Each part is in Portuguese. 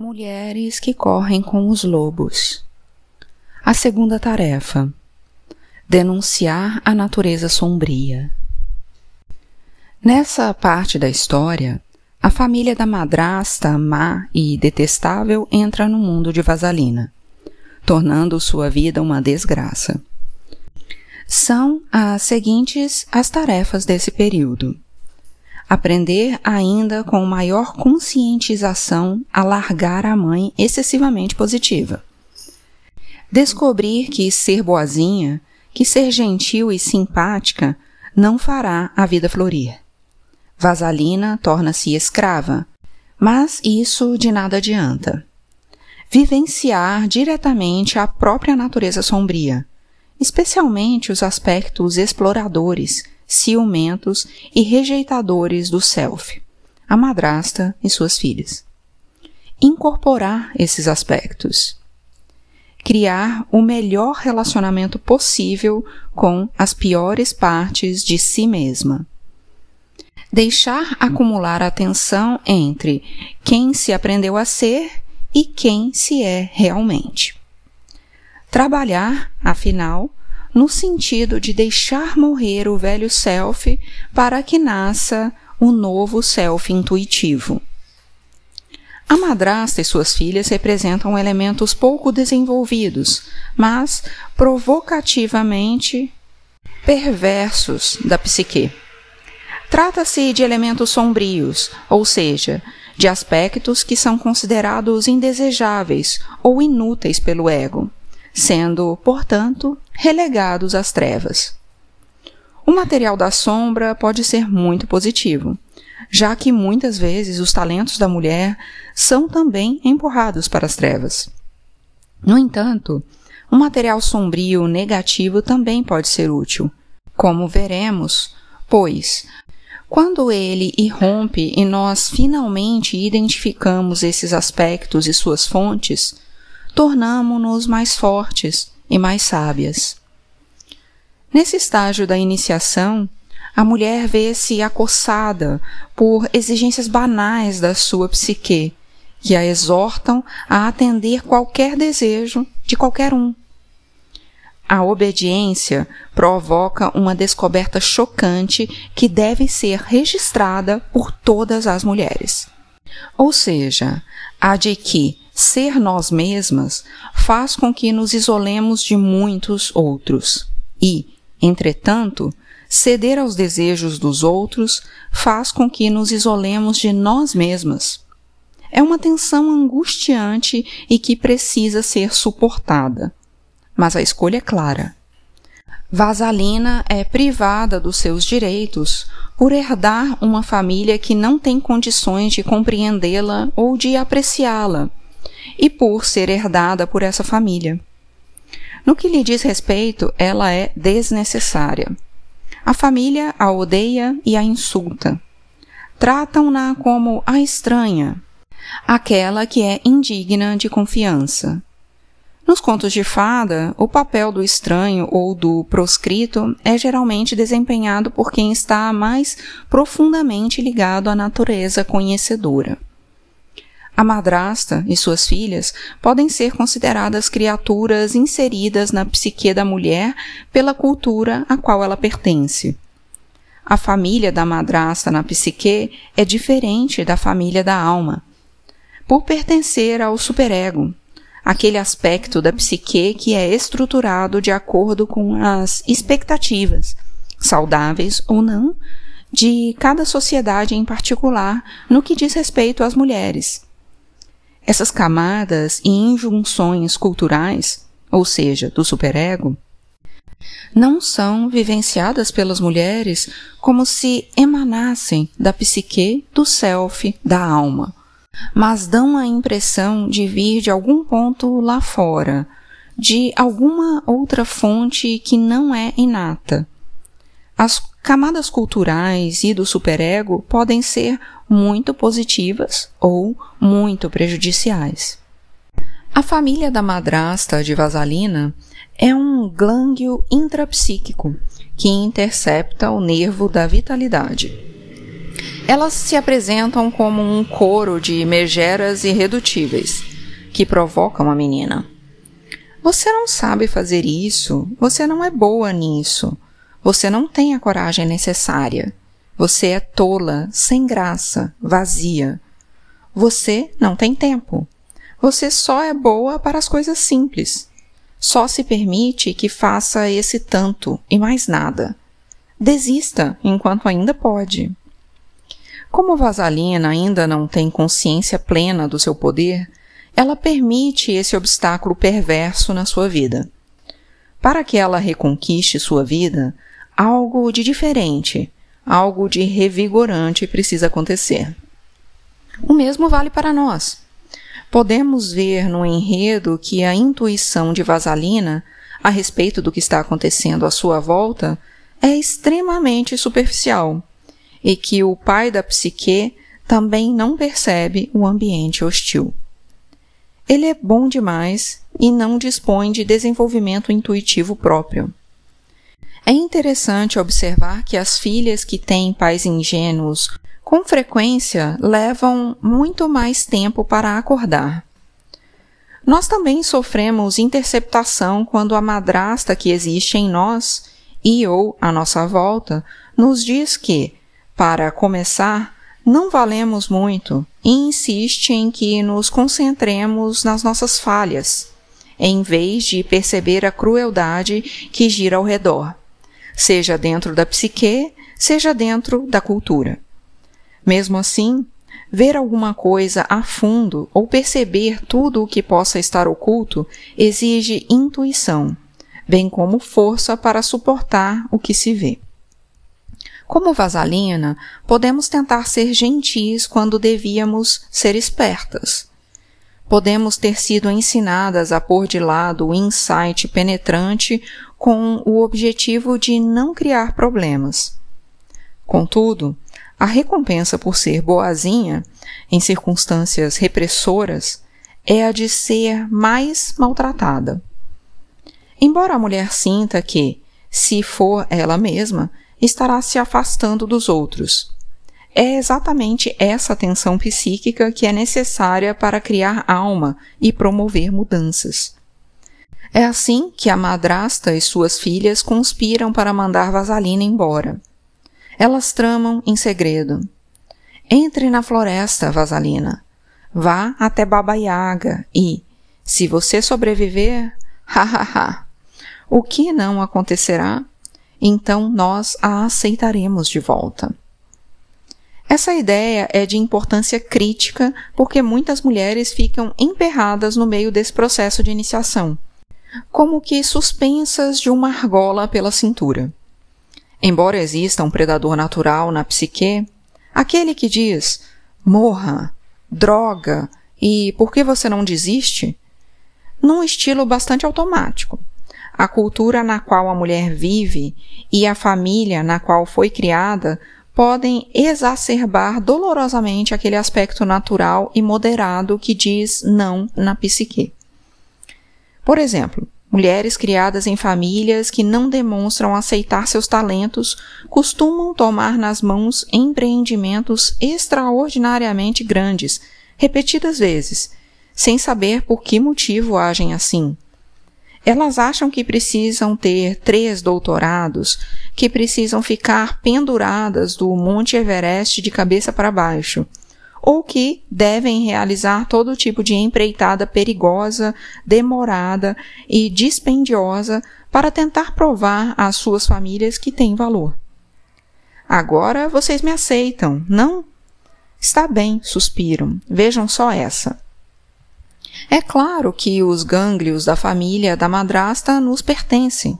Mulheres que correm com os lobos. A segunda tarefa: denunciar a natureza sombria. Nessa parte da história, a família da madrasta má e detestável entra no mundo de Vasalina, tornando sua vida uma desgraça. São as seguintes as tarefas desse período aprender ainda com maior conscientização a largar a mãe excessivamente positiva. Descobrir que ser boazinha, que ser gentil e simpática não fará a vida florir. Vasalina torna-se escrava, mas isso de nada adianta. Vivenciar diretamente a própria natureza sombria, especialmente os aspectos exploradores ciumentos e rejeitadores do self, a madrasta e suas filhas. Incorporar esses aspectos. Criar o melhor relacionamento possível com as piores partes de si mesma. Deixar acumular atenção entre quem se aprendeu a ser e quem se é realmente. Trabalhar, afinal, no sentido de deixar morrer o velho self para que nasça o novo self intuitivo. A madrasta e suas filhas representam elementos pouco desenvolvidos, mas provocativamente perversos da psique. Trata-se de elementos sombrios, ou seja, de aspectos que são considerados indesejáveis ou inúteis pelo ego sendo, portanto, relegados às trevas. O material da sombra pode ser muito positivo, já que muitas vezes os talentos da mulher são também empurrados para as trevas. No entanto, o material sombrio negativo também pode ser útil, como veremos, pois, quando ele irrompe e nós finalmente identificamos esses aspectos e suas fontes, tornamo-nos mais fortes e mais sábias. Nesse estágio da iniciação, a mulher vê-se acossada por exigências banais da sua psique, que a exortam a atender qualquer desejo de qualquer um. A obediência provoca uma descoberta chocante que deve ser registrada por todas as mulheres. Ou seja, a de que ser nós mesmas faz com que nos isolemos de muitos outros. E, entretanto, ceder aos desejos dos outros faz com que nos isolemos de nós mesmas. É uma tensão angustiante e que precisa ser suportada. Mas a escolha é clara. Vasalina é privada dos seus direitos por herdar uma família que não tem condições de compreendê-la ou de apreciá-la, e por ser herdada por essa família. No que lhe diz respeito, ela é desnecessária. A família a odeia e a insulta. Tratam-na como a estranha, aquela que é indigna de confiança. Nos contos de fada, o papel do estranho ou do proscrito é geralmente desempenhado por quem está mais profundamente ligado à natureza conhecedora. A madrasta e suas filhas podem ser consideradas criaturas inseridas na psique da mulher pela cultura a qual ela pertence. A família da madrasta na psique é diferente da família da alma, por pertencer ao superego, aquele aspecto da psique que é estruturado de acordo com as expectativas, saudáveis ou não, de cada sociedade em particular no que diz respeito às mulheres. Essas camadas e injunções culturais, ou seja, do superego, não são vivenciadas pelas mulheres como se emanassem da psique, do self, da alma, mas dão a impressão de vir de algum ponto lá fora, de alguma outra fonte que não é inata. As camadas culturais e do superego podem ser muito positivas ou muito prejudiciais. A família da madrasta de Vasalina é um glândio intrapsíquico que intercepta o nervo da vitalidade. Elas se apresentam como um coro de megeras irredutíveis que provocam a menina. Você não sabe fazer isso, você não é boa nisso, você não tem a coragem necessária, você é tola, sem graça, vazia. Você não tem tempo. Você só é boa para as coisas simples. Só se permite que faça esse tanto e mais nada. Desista enquanto ainda pode. Como Vasalina ainda não tem consciência plena do seu poder, ela permite esse obstáculo perverso na sua vida. Para que ela reconquiste sua vida, algo de diferente, algo de revigorante precisa acontecer. O mesmo vale para nós. Podemos ver no enredo que a intuição de Vasalina a respeito do que está acontecendo à sua volta é extremamente superficial e que o pai da psique também não percebe o ambiente hostil. Ele é bom demais e não dispõe de desenvolvimento intuitivo próprio. É interessante observar que as filhas que têm pais ingênuos com frequência levam muito mais tempo para acordar. Nós também sofremos interceptação quando a madrasta que existe em nós e ou à nossa volta nos diz que, para começar, não valemos muito e insiste em que nos concentremos nas nossas falhas, em vez de perceber a crueldade que gira ao redor, seja dentro da psique, seja dentro da cultura. Mesmo assim, ver alguma coisa a fundo ou perceber tudo o que possa estar oculto exige intuição, bem como força para suportar o que se vê. Como vasalina, podemos tentar ser gentis quando devíamos ser espertas. Podemos ter sido ensinadas a pôr de lado o insight penetrante com o objetivo de não criar problemas. Contudo, a recompensa por ser boazinha, em circunstâncias repressoras, é a de ser mais maltratada. Embora a mulher sinta que, se for ela mesma, estará se afastando dos outros. É exatamente essa tensão psíquica que é necessária para criar alma e promover mudanças. É assim que a madrasta e suas filhas conspiram para mandar Vasalina embora. Elas tramam em segredo. Entre na floresta, Vasalina. Vá até Baba Yaga e, se você sobreviver, ha ha ha. O que não acontecerá então nós a aceitaremos de volta. Essa ideia é de importância crítica porque muitas mulheres ficam emperradas no meio desse processo de iniciação, como que suspensas de uma argola pela cintura. Embora exista um predador natural na psique, aquele que diz morra, droga e por que você não desiste? Num estilo bastante automático a cultura na qual a mulher vive e a família na qual foi criada podem exacerbar dolorosamente aquele aspecto natural e moderado que diz não na psique. Por exemplo, mulheres criadas em famílias que não demonstram aceitar seus talentos costumam tomar nas mãos empreendimentos extraordinariamente grandes, repetidas vezes, sem saber por que motivo agem assim. Elas acham que precisam ter três doutorados, que precisam ficar penduradas do Monte Everest de cabeça para baixo, ou que devem realizar todo tipo de empreitada perigosa, demorada e dispendiosa para tentar provar às suas famílias que têm valor. Agora vocês me aceitam, não? Está bem, suspiram. Vejam só essa. É claro que os gânglios da família da madrasta nos pertencem.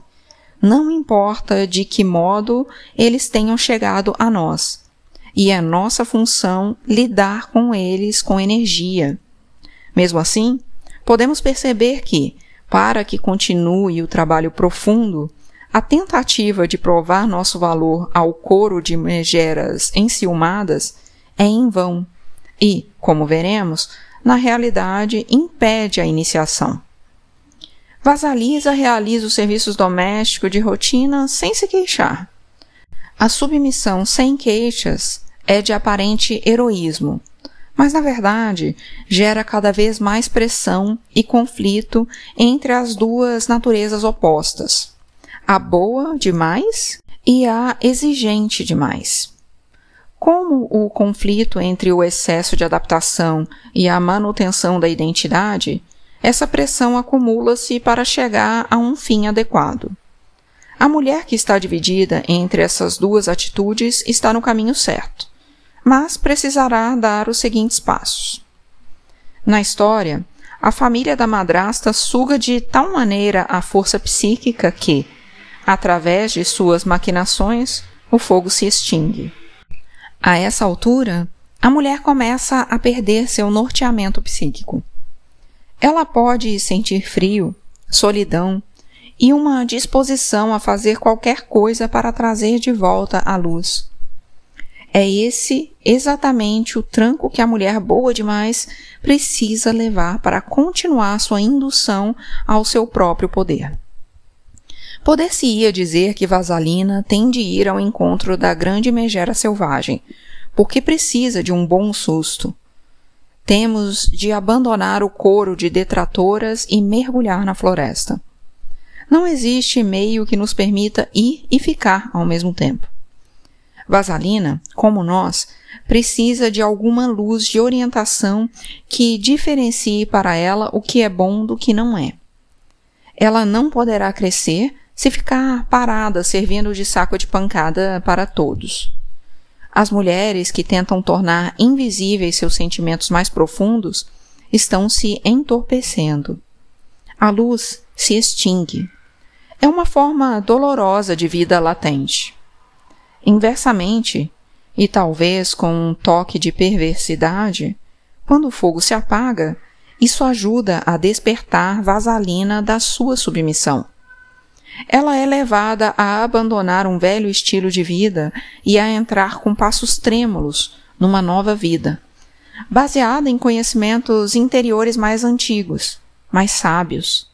Não importa de que modo eles tenham chegado a nós. E é nossa função lidar com eles com energia. Mesmo assim, podemos perceber que, para que continue o trabalho profundo, a tentativa de provar nosso valor ao coro de megeras enciumadas é em vão e, como veremos, na realidade, impede a iniciação. Vasalisa realiza os serviços domésticos de rotina sem se queixar. A submissão sem queixas é de aparente heroísmo, mas na verdade gera cada vez mais pressão e conflito entre as duas naturezas opostas, a boa demais e a exigente demais. Como o conflito entre o excesso de adaptação e a manutenção da identidade, essa pressão acumula-se para chegar a um fim adequado. A mulher que está dividida entre essas duas atitudes está no caminho certo, mas precisará dar os seguintes passos. Na história, a família da madrasta suga de tal maneira a força psíquica que, através de suas maquinações, o fogo se extingue. A essa altura, a mulher começa a perder seu norteamento psíquico. Ela pode sentir frio, solidão, e uma disposição a fazer qualquer coisa para trazer de volta a luz. É esse exatamente o tranco que a mulher boa demais precisa levar para continuar sua indução ao seu próprio poder. Poder-se-ia dizer que Vasalina tem de ir ao encontro da grande megera selvagem, porque precisa de um bom susto. Temos de abandonar o coro de detratoras e mergulhar na floresta. Não existe meio que nos permita ir e ficar ao mesmo tempo. Vasalina, como nós, precisa de alguma luz de orientação que diferencie para ela o que é bom do que não é. Ela não poderá crescer se ficar parada servindo de saco de pancada para todos. As mulheres que tentam tornar invisíveis seus sentimentos mais profundos estão se entorpecendo. A luz se extingue é uma forma dolorosa de vida latente. Inversamente, e talvez com um toque de perversidade, quando o fogo se apaga, isso ajuda a despertar Vasalina da sua submissão. Ela é levada a abandonar um velho estilo de vida e a entrar com passos trêmulos numa nova vida, baseada em conhecimentos interiores mais antigos, mais sábios,